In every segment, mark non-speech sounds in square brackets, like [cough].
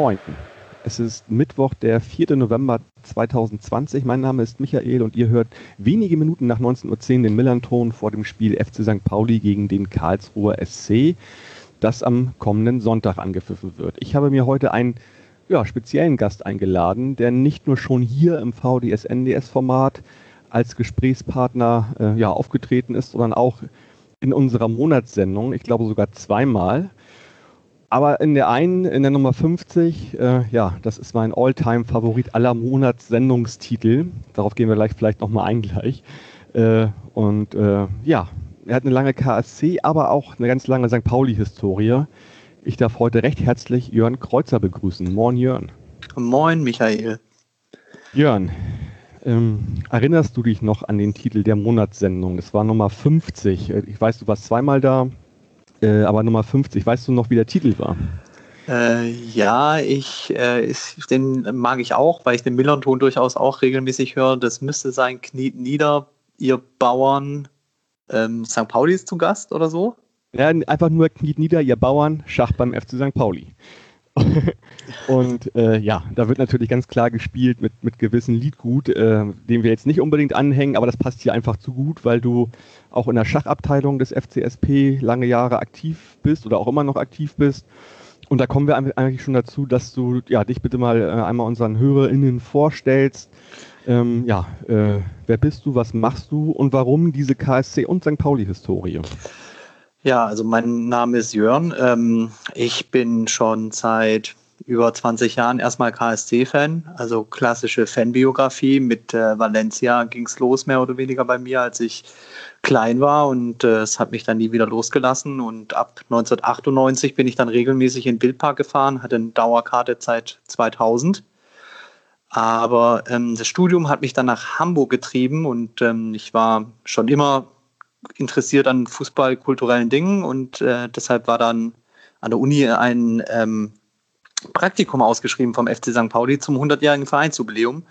Moin. Es ist Mittwoch, der 4. November 2020. Mein Name ist Michael und ihr hört wenige Minuten nach 19.10 Uhr den Millanton vor dem Spiel FC St. Pauli gegen den Karlsruher SC, das am kommenden Sonntag angepfiffen wird. Ich habe mir heute einen ja, speziellen Gast eingeladen, der nicht nur schon hier im VDS-NDS-Format als Gesprächspartner äh, ja, aufgetreten ist, sondern auch in unserer Monatssendung, ich glaube sogar zweimal. Aber in der einen, in der Nummer 50, äh, ja, das ist mein All-Time-Favorit aller Monatssendungstitel. Darauf gehen wir gleich vielleicht nochmal ein gleich. Äh, und äh, ja, er hat eine lange KSC, aber auch eine ganz lange St. Pauli-Historie. Ich darf heute recht herzlich Jörn Kreuzer begrüßen. Moin, Jörn. Moin, Michael. Jörn, ähm, erinnerst du dich noch an den Titel der Monatssendung? Das war Nummer 50. Äh, ich weiß, du warst zweimal da, äh, aber Nummer 50. Weißt du noch, wie der Titel war? Äh, ja, ich, äh, ist, den mag ich auch, weil ich den Millern-Ton durchaus auch regelmäßig höre. Das müsste sein, kniet nieder, ihr Bauern. Ähm, St. Pauli ist zu Gast oder so? Ja, einfach nur kniet nieder, ihr Bauern, Schach beim FC St. Pauli. [laughs] und äh, ja, da wird natürlich ganz klar gespielt mit, mit gewissen Liedgut, äh, dem wir jetzt nicht unbedingt anhängen, aber das passt hier einfach zu gut, weil du auch in der Schachabteilung des FCSP lange Jahre aktiv bist oder auch immer noch aktiv bist. Und da kommen wir eigentlich schon dazu, dass du ja, dich bitte mal äh, einmal unseren HörerInnen vorstellst. Ähm, ja, äh, wer bist du, was machst du und warum diese KSC und St. Pauli-Historie? Ja, also mein Name ist Jörn. Ähm, ich bin schon seit über 20 Jahren erstmal KSC-Fan, also klassische Fanbiografie. Mit äh, Valencia ging es los, mehr oder weniger bei mir, als ich klein war und äh, es hat mich dann nie wieder losgelassen. Und ab 1998 bin ich dann regelmäßig in Bildpark gefahren, hatte eine Dauerkarte seit 2000. Aber ähm, das Studium hat mich dann nach Hamburg getrieben und ähm, ich war schon immer interessiert an fußballkulturellen Dingen und äh, deshalb war dann an der Uni ein ähm, Praktikum ausgeschrieben vom FC St. Pauli zum 100-jährigen Vereinsjubiläum.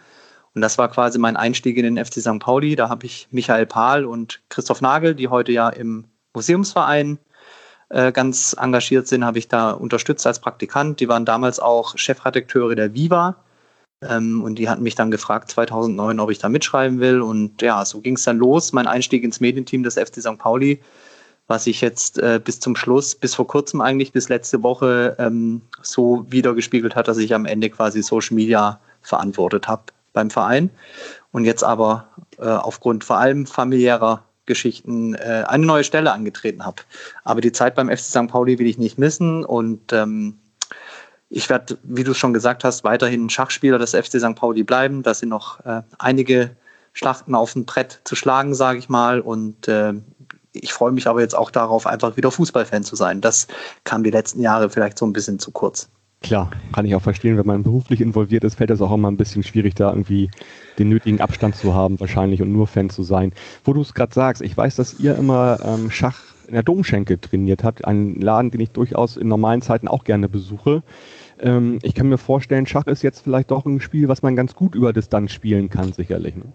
Und das war quasi mein Einstieg in den FC St. Pauli. Da habe ich Michael Pahl und Christoph Nagel, die heute ja im Museumsverein äh, ganz engagiert sind, habe ich da unterstützt als Praktikant. Die waren damals auch Chefredakteure der Viva ähm, und die hatten mich dann gefragt 2009, ob ich da mitschreiben will. Und ja, so ging es dann los. Mein Einstieg ins Medienteam des FC St. Pauli, was ich jetzt äh, bis zum Schluss, bis vor kurzem eigentlich, bis letzte Woche ähm, so wiedergespiegelt hat, dass ich am Ende quasi Social Media verantwortet habe beim Verein. Und jetzt aber äh, aufgrund vor allem familiärer Geschichten äh, eine neue Stelle angetreten habe. Aber die Zeit beim FC St. Pauli will ich nicht missen und ähm, ich werde, wie du schon gesagt hast, weiterhin Schachspieler des FC St. Pauli bleiben. Da sind noch äh, einige Schlachten auf dem Brett zu schlagen, sage ich mal. Und äh, ich freue mich aber jetzt auch darauf, einfach wieder Fußballfan zu sein. Das kam die letzten Jahre vielleicht so ein bisschen zu kurz. Klar, kann ich auch verstehen, wenn man beruflich involviert ist, fällt es auch immer ein bisschen schwierig, da irgendwie den nötigen Abstand zu haben, wahrscheinlich und nur Fan zu sein. Wo du es gerade sagst, ich weiß, dass ihr immer ähm, Schach in der Domschenke trainiert habt, einen Laden, den ich durchaus in normalen Zeiten auch gerne besuche. Ähm, ich kann mir vorstellen, Schach ist jetzt vielleicht doch ein Spiel, was man ganz gut über Distanz spielen kann, sicherlich. Ne?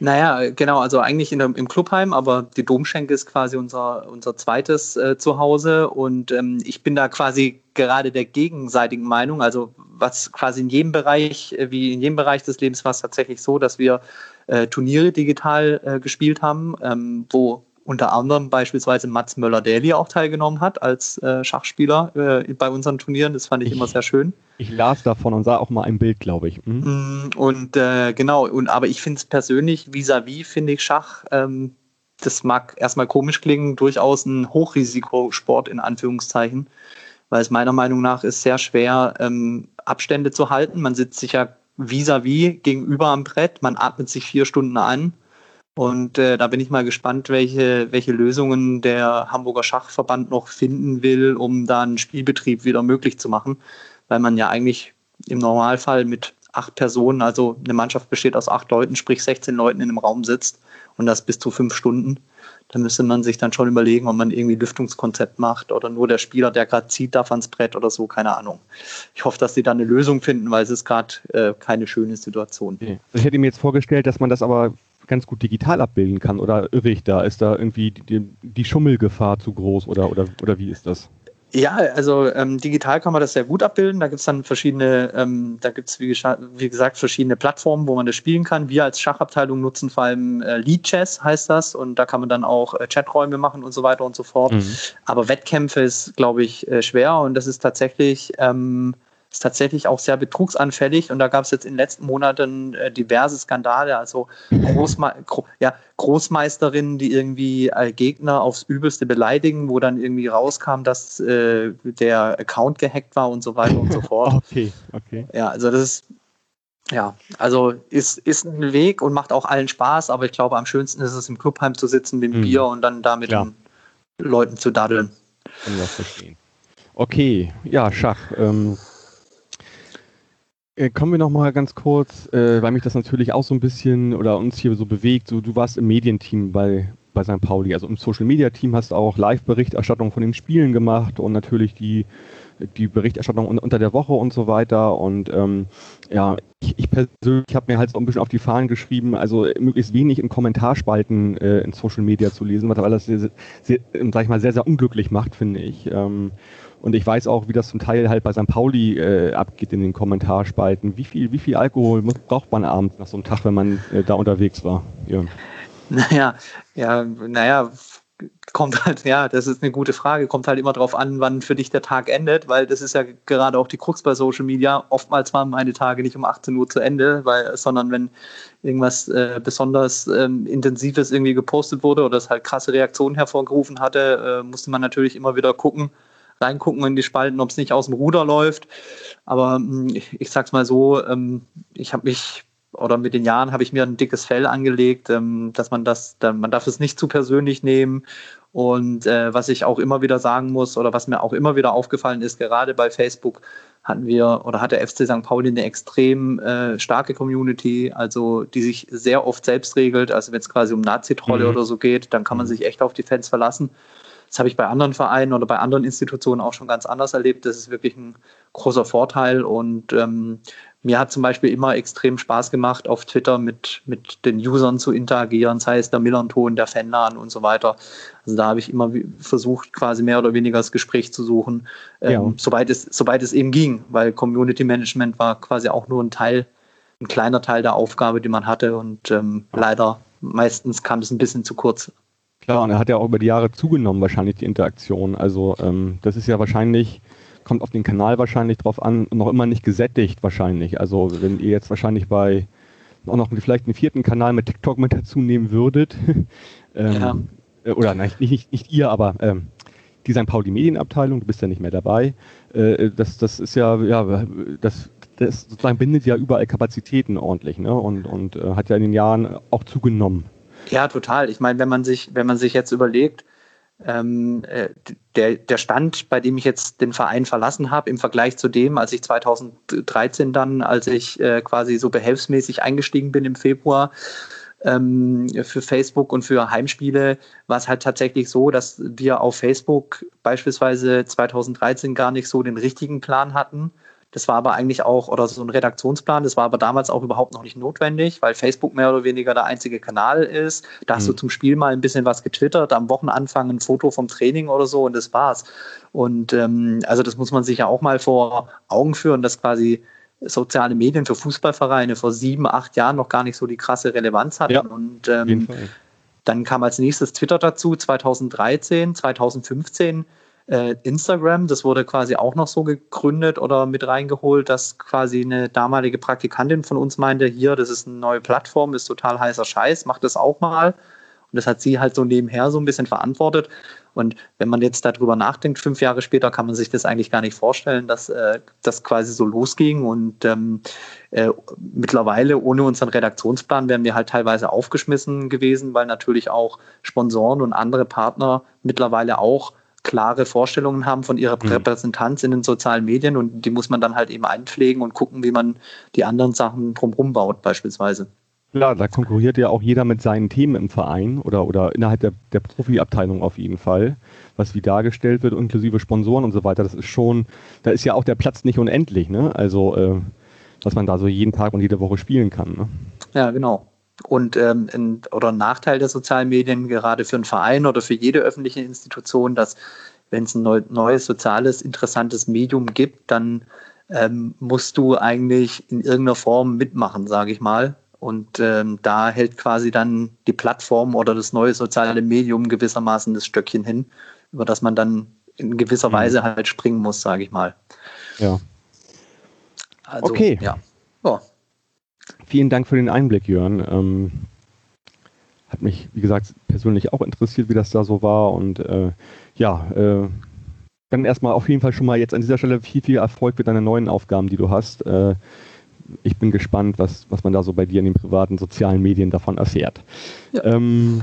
Naja, genau, also eigentlich in, im Clubheim, aber die Domschenke ist quasi unser, unser zweites äh, Zuhause und ähm, ich bin da quasi gerade der gegenseitigen Meinung, also was quasi in jedem Bereich, äh, wie in jedem Bereich des Lebens war es tatsächlich so, dass wir äh, Turniere digital äh, gespielt haben, ähm, wo unter anderem beispielsweise Mats Möller-Daly auch teilgenommen hat als äh, Schachspieler äh, bei unseren Turnieren. Das fand ich, ich, immer sehr schön. Ich las davon und sah auch mal ein Bild, glaube ich. Mhm. Und äh, genau, und aber ich finde es persönlich, vis-à-vis finde ich Schach, ähm, das mag erstmal komisch klingen, durchaus ein Hochrisikosport in Anführungszeichen, weil es meiner Meinung nach ist sehr schwer, ähm, Abstände zu halten. Man sitzt sich ja vis-à-vis -vis gegenüber am Brett, man atmet sich vier Stunden an und äh, da bin ich mal gespannt, welche, welche Lösungen der Hamburger Schachverband noch finden will, um da einen Spielbetrieb wieder möglich zu machen, weil man ja eigentlich im Normalfall mit acht Personen, also eine Mannschaft besteht aus acht Leuten, sprich 16 Leuten in einem Raum sitzt und das bis zu fünf Stunden. Da müsste man sich dann schon überlegen, ob man irgendwie Lüftungskonzept macht oder nur der Spieler, der gerade zieht, darf ans Brett oder so, keine Ahnung. Ich hoffe, dass sie da eine Lösung finden, weil es ist gerade äh, keine schöne Situation. Okay. Ich hätte mir jetzt vorgestellt, dass man das aber ganz gut digital abbilden kann oder irre ich da? Ist da irgendwie die, die Schummelgefahr zu groß oder, oder, oder wie ist das? Ja, also ähm, digital kann man das sehr gut abbilden. Da gibt es dann verschiedene, ähm, da gibt es wie, wie, gesagt verschiedene Plattformen, wo man das spielen kann. Wir als Schachabteilung nutzen vor allem äh, Lead Chess, heißt das, und da kann man dann auch äh, Chaträume machen und so weiter und so fort. Mhm. Aber Wettkämpfe ist, glaube ich, äh, schwer und das ist tatsächlich ähm, ist tatsächlich auch sehr betrugsanfällig und da gab es jetzt in den letzten Monaten äh, diverse Skandale, also Großme Gro ja, Großmeisterinnen, die irgendwie äh, Gegner aufs Übelste beleidigen, wo dann irgendwie rauskam, dass äh, der Account gehackt war und so weiter und so [laughs] fort. okay, okay. Ja, also das ist ja, also ist, ist ein Weg und macht auch allen Spaß, aber ich glaube, am schönsten ist es im Clubheim zu sitzen mit dem mhm. Bier und dann da mit ja. den Leuten zu daddeln. Kann das verstehen. Okay, ja, Schach. Ähm, äh, kommen wir noch mal ganz kurz, äh, weil mich das natürlich auch so ein bisschen oder uns hier so bewegt. So, du warst im Medienteam bei, bei St. Pauli, also im Social Media Team hast du auch Live-Berichterstattung von den Spielen gemacht und natürlich die, die Berichterstattung unter der Woche und so weiter. Und ähm, ja, ich, ich persönlich habe mir halt so ein bisschen auf die Fahnen geschrieben, also möglichst wenig in Kommentarspalten äh, in Social Media zu lesen, weil das sehr, sehr, sag ich mal, sehr, sehr unglücklich macht, finde ich. Ähm, und ich weiß auch, wie das zum Teil halt bei St. Pauli äh, abgeht in den Kommentarspalten. Wie viel, wie viel Alkohol braucht man abends nach so einem Tag, wenn man äh, da unterwegs war? Ja. Naja, ja, naja, kommt halt, ja, das ist eine gute Frage. Kommt halt immer darauf an, wann für dich der Tag endet, weil das ist ja gerade auch die Krux bei Social Media. Oftmals waren meine Tage nicht um 18 Uhr zu Ende, weil, sondern wenn irgendwas äh, besonders ähm, Intensives irgendwie gepostet wurde oder es halt krasse Reaktionen hervorgerufen hatte, äh, musste man natürlich immer wieder gucken, reingucken in die Spalten, ob es nicht aus dem Ruder läuft. Aber hm, ich, ich sag's mal so, ähm, ich habe mich oder mit den Jahren habe ich mir ein dickes Fell angelegt, ähm, dass man das, man darf es nicht zu persönlich nehmen. Und äh, was ich auch immer wieder sagen muss oder was mir auch immer wieder aufgefallen ist, gerade bei Facebook hatten wir oder hat der FC St. Pauli eine extrem äh, starke Community, also die sich sehr oft selbst regelt. Also wenn es quasi um Nazi-Trolle mhm. oder so geht, dann kann man sich echt auf die Fans verlassen. Das habe ich bei anderen Vereinen oder bei anderen Institutionen auch schon ganz anders erlebt. Das ist wirklich ein großer Vorteil und ähm, mir hat zum Beispiel immer extrem Spaß gemacht, auf Twitter mit, mit den Usern zu interagieren, sei es der Millanton, der Fanladen und so weiter. Also da habe ich immer versucht, quasi mehr oder weniger das Gespräch zu suchen, ähm, ja. soweit, es, soweit es eben ging, weil Community Management war quasi auch nur ein Teil, ein kleiner Teil der Aufgabe, die man hatte und ähm, leider meistens kam es ein bisschen zu kurz. Klar, und er hat ja auch über die Jahre zugenommen, wahrscheinlich die Interaktion. Also ähm, das ist ja wahrscheinlich, kommt auf den Kanal wahrscheinlich drauf an, noch immer nicht gesättigt wahrscheinlich. Also wenn ihr jetzt wahrscheinlich bei auch noch vielleicht einen vierten Kanal mit TikTok mit dazu nehmen würdet, [laughs] ähm, ja. Oder nein, nicht, nicht, nicht ihr, aber ähm, die St. Pauli Medienabteilung, du bist ja nicht mehr dabei. Äh, das, das ist ja, ja, das, das sozusagen bindet ja überall Kapazitäten ordentlich, ne? Und, und äh, hat ja in den Jahren auch zugenommen. Ja, total. Ich meine, wenn man sich, wenn man sich jetzt überlegt, ähm, äh, der, der Stand, bei dem ich jetzt den Verein verlassen habe, im Vergleich zu dem, als ich 2013 dann, als ich äh, quasi so behelfsmäßig eingestiegen bin im Februar, ähm, für Facebook und für Heimspiele war es halt tatsächlich so, dass wir auf Facebook beispielsweise 2013 gar nicht so den richtigen Plan hatten das war aber eigentlich auch, oder so ein Redaktionsplan, das war aber damals auch überhaupt noch nicht notwendig, weil Facebook mehr oder weniger der einzige Kanal ist. Da hast mhm. du zum Spiel mal ein bisschen was getwittert, am Wochenanfang ein Foto vom Training oder so und das war's. Und ähm, also das muss man sich ja auch mal vor Augen führen, dass quasi soziale Medien für Fußballvereine vor sieben, acht Jahren noch gar nicht so die krasse Relevanz hatten. Ja, und ähm, dann kam als nächstes Twitter dazu, 2013, 2015 äh, Instagram, das wurde quasi auch noch so gegründet oder mit reingeholt, dass quasi eine damalige Praktikantin von uns meinte, hier, das ist eine neue Plattform, ist total heißer Scheiß, mach das auch mal. Und das hat sie halt so nebenher so ein bisschen verantwortet. Und wenn man jetzt darüber nachdenkt, fünf Jahre später, kann man sich das eigentlich gar nicht vorstellen, dass äh, das quasi so losging. Und ähm, äh, mittlerweile ohne unseren Redaktionsplan wären wir halt teilweise aufgeschmissen gewesen, weil natürlich auch Sponsoren und andere Partner mittlerweile auch klare Vorstellungen haben von ihrer mhm. Repräsentanz in den sozialen Medien und die muss man dann halt eben einpflegen und gucken, wie man die anderen Sachen drumherum baut, beispielsweise. Klar, da konkurriert ja auch jeder mit seinen Themen im Verein oder, oder innerhalb der, der Profiabteilung auf jeden Fall, was wie dargestellt wird, inklusive Sponsoren und so weiter. Das ist schon, da ist ja auch der Platz nicht unendlich, ne? Also, äh, was man da so jeden Tag und jede Woche spielen kann. Ne? Ja, genau. Und ähm, ein, oder ein Nachteil der sozialen Medien, gerade für einen Verein oder für jede öffentliche Institution, dass wenn es ein neu, neues, soziales, interessantes Medium gibt, dann ähm, musst du eigentlich in irgendeiner Form mitmachen, sage ich mal. Und ähm, da hält quasi dann die Plattform oder das neue soziale Medium gewissermaßen das Stöckchen hin, über das man dann in gewisser mhm. Weise halt springen muss, sage ich mal. Ja. Also, okay. Ja. ja. Vielen Dank für den Einblick, Jörn. Ähm, hat mich, wie gesagt, persönlich auch interessiert, wie das da so war. Und äh, ja, äh, dann erstmal auf jeden Fall schon mal jetzt an dieser Stelle viel, viel Erfolg für deine neuen Aufgaben, die du hast. Äh, ich bin gespannt, was, was man da so bei dir in den privaten sozialen Medien davon erfährt. Ja. Ähm,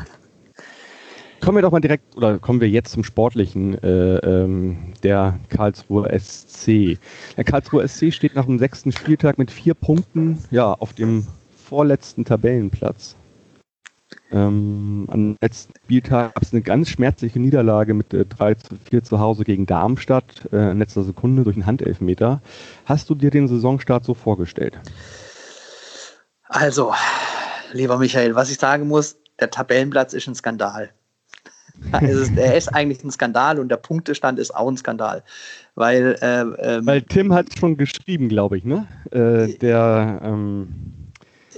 kommen wir doch mal direkt, oder kommen wir jetzt zum Sportlichen, äh, ähm, der Karlsruhe SC. Der Karlsruhe SC steht nach dem sechsten Spieltag mit vier Punkten ja, auf dem vorletzten Tabellenplatz. Ähm, am letzten Spieltag gab es eine ganz schmerzliche Niederlage mit äh, 3 zu 4 zu Hause gegen Darmstadt äh, in letzter Sekunde durch einen Handelfmeter. Hast du dir den Saisonstart so vorgestellt? Also, lieber Michael, was ich sagen muss, der Tabellenplatz ist ein Skandal. Ist, er ist eigentlich ein Skandal und der Punktestand ist auch ein Skandal. Weil, äh, ähm, weil Tim hat schon geschrieben, glaube ich, ne? Äh, der ähm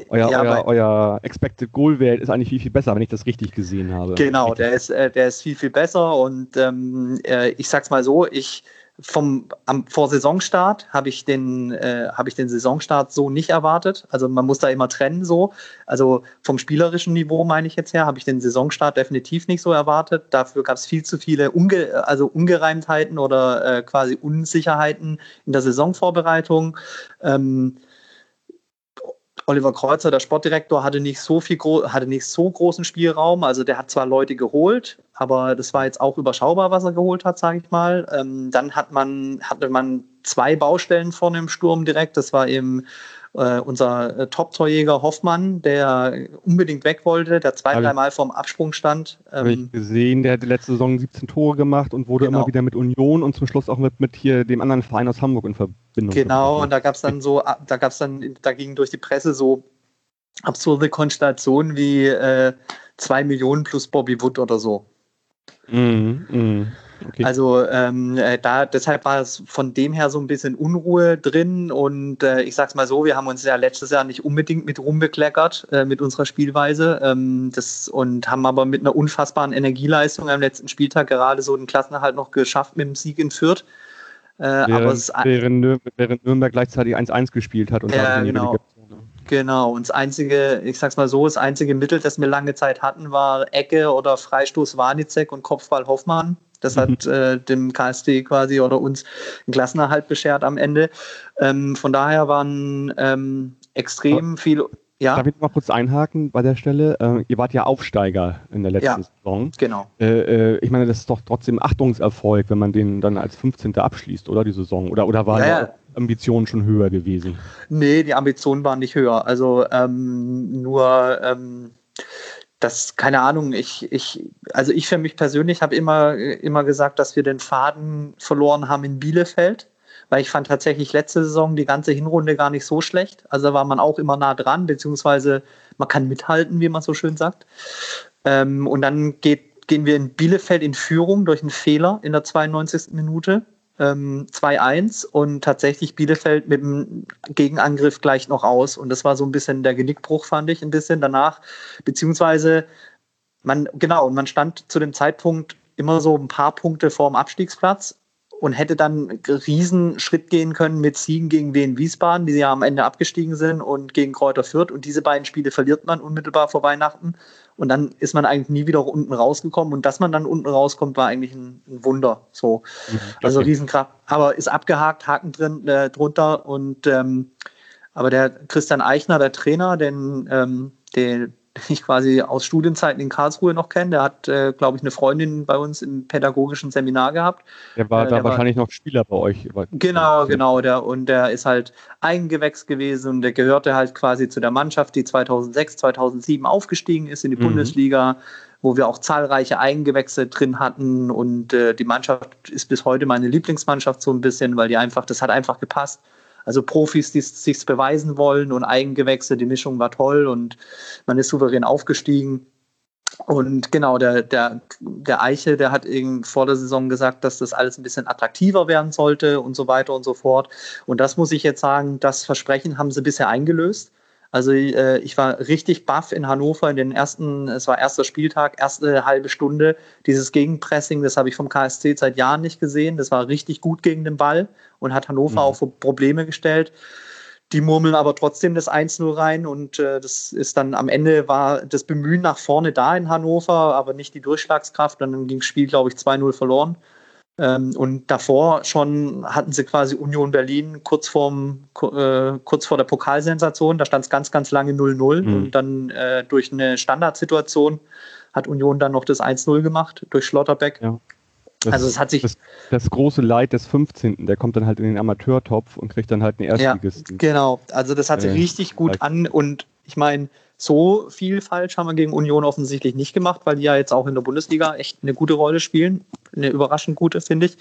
euer, ja, euer, euer Expected Goal Wert ist eigentlich viel, viel besser, wenn ich das richtig gesehen habe. Genau, der ist, äh, der ist viel, viel besser und ähm, äh, ich sag's mal so, ich vom am, vor Saisonstart habe ich den äh, habe ich den Saisonstart so nicht erwartet. Also man muss da immer trennen so. Also vom spielerischen Niveau meine ich jetzt her, habe ich den Saisonstart definitiv nicht so erwartet. Dafür gab es viel zu viele Unge also Ungereimtheiten oder äh, quasi Unsicherheiten in der Saisonvorbereitung. Ähm, Oliver Kreuzer, der Sportdirektor, hatte nicht so viel hatte nicht so großen Spielraum. Also der hat zwar Leute geholt, aber das war jetzt auch überschaubar, was er geholt hat, sage ich mal. Ähm, dann hat man, hatte man zwei Baustellen vorne im Sturm direkt. Das war eben äh, unser äh, Top-Torjäger Hoffmann, der unbedingt weg wollte, der zwei, dreimal vorm Absprung stand. Ähm, Habe ich gesehen, der hat letzte Saison 17 Tore gemacht und wurde genau. immer wieder mit Union und zum Schluss auch mit, mit hier dem anderen Verein aus Hamburg in Verbindung. Genau, und da gab es dann so, da gab es dann, da ging durch die Presse so absurde Konstellationen wie äh, zwei Millionen plus Bobby Wood oder so. Mhm, mh. Okay. Also ähm, äh, da deshalb war es von dem her so ein bisschen Unruhe drin und äh, ich sag's mal so, wir haben uns ja letztes Jahr nicht unbedingt mit rumbekleckert äh, mit unserer Spielweise ähm, das, und haben aber mit einer unfassbaren Energieleistung am letzten Spieltag gerade so den Klassenerhalt noch geschafft mit dem Sieg in Fürth. Äh, während, aber es, während, Nürnberg, während Nürnberg gleichzeitig 1-1 gespielt hat und ja, genau. Genau, und das einzige, ich sag's mal so, das einzige Mittel, das wir lange Zeit hatten, war Ecke oder Freistoß Warnizek und Kopfball Hoffmann. Das mhm. hat äh, dem KSD quasi oder uns einen Klassenerhalt beschert am Ende. Ähm, von daher waren ähm, extrem Aber, viel. Ja. Darf ich mal kurz einhaken bei der Stelle? Äh, ihr wart ja Aufsteiger in der letzten ja, Saison. Genau. Äh, äh ich meine, das ist doch trotzdem Achtungserfolg, wenn man den dann als 15. abschließt, oder die Saison? Oder, oder war ja, ja. Ambitionen schon höher gewesen? Nee, die Ambitionen waren nicht höher. Also ähm, nur ähm, das, keine Ahnung, ich, ich, also ich für mich persönlich habe immer, immer gesagt, dass wir den Faden verloren haben in Bielefeld, weil ich fand tatsächlich letzte Saison die ganze Hinrunde gar nicht so schlecht. Also war man auch immer nah dran, beziehungsweise man kann mithalten, wie man so schön sagt. Ähm, und dann geht, gehen wir in Bielefeld in Führung durch einen Fehler in der 92. Minute ähm, 2-1 und tatsächlich Bielefeld mit dem Gegenangriff gleich noch aus. Und das war so ein bisschen der Genickbruch, fand ich ein bisschen danach. Beziehungsweise man, genau, und man stand zu dem Zeitpunkt immer so ein paar Punkte vor dem Abstiegsplatz und hätte dann einen riesen Schritt gehen können mit Siegen gegen Wien Wiesbaden, die ja am Ende abgestiegen sind und gegen Kräuter Fürth. Und diese beiden Spiele verliert man unmittelbar vor Weihnachten. Und dann ist man eigentlich nie wieder unten rausgekommen. Und dass man dann unten rauskommt, war eigentlich ein, ein Wunder. So. Mhm, also Riesenkraft. Aber ist abgehakt, Haken drin, äh, drunter. Und ähm, aber der Christian Eichner, der Trainer, den, ähm, den, den [laughs] ich quasi aus Studienzeiten in Karlsruhe noch kenne. Der hat, äh, glaube ich, eine Freundin bei uns im pädagogischen Seminar gehabt. Der war äh, da wahrscheinlich war, noch Spieler bei euch. Genau, genau. Der, und der ist halt Eigengewächs gewesen und der gehörte halt quasi zu der Mannschaft, die 2006, 2007 aufgestiegen ist in die mhm. Bundesliga wo wir auch zahlreiche Eigengewächse drin hatten und äh, die Mannschaft ist bis heute meine Lieblingsmannschaft so ein bisschen, weil die einfach, das hat einfach gepasst. Also Profis, die sich beweisen wollen und Eigengewächse, die Mischung war toll und man ist souverän aufgestiegen. Und genau, der, der, der Eiche, der hat eben vor der Saison gesagt, dass das alles ein bisschen attraktiver werden sollte und so weiter und so fort. Und das muss ich jetzt sagen, das Versprechen haben sie bisher eingelöst. Also äh, ich war richtig baff in Hannover in den ersten, es war erster Spieltag, erste halbe Stunde. Dieses Gegenpressing, das habe ich vom KSC seit Jahren nicht gesehen. Das war richtig gut gegen den Ball und hat Hannover mhm. auch vor Probleme gestellt. Die murmeln aber trotzdem das 1-0 rein und äh, das ist dann am Ende war das Bemühen nach vorne da in Hannover, aber nicht die Durchschlagskraft. Und dann ging das Spiel, glaube ich, 2-0 verloren. Ähm, und davor schon hatten sie quasi Union Berlin kurz, vorm, äh, kurz vor der Pokalsensation. Da stand es ganz, ganz lange 0-0. Mhm. Und dann äh, durch eine Standardsituation hat Union dann noch das 1-0 gemacht durch Schlotterbeck. Ja. Das, also es hat sich das, das, große Leid des 15. Der kommt dann halt in den Amateurtopf und kriegt dann halt einen Erstligisten. Ja, genau. Also das hat sich äh, richtig gut an und ich meine, so viel falsch haben wir gegen Union offensichtlich nicht gemacht, weil die ja jetzt auch in der Bundesliga echt eine gute Rolle spielen. Eine überraschend gute, finde ich.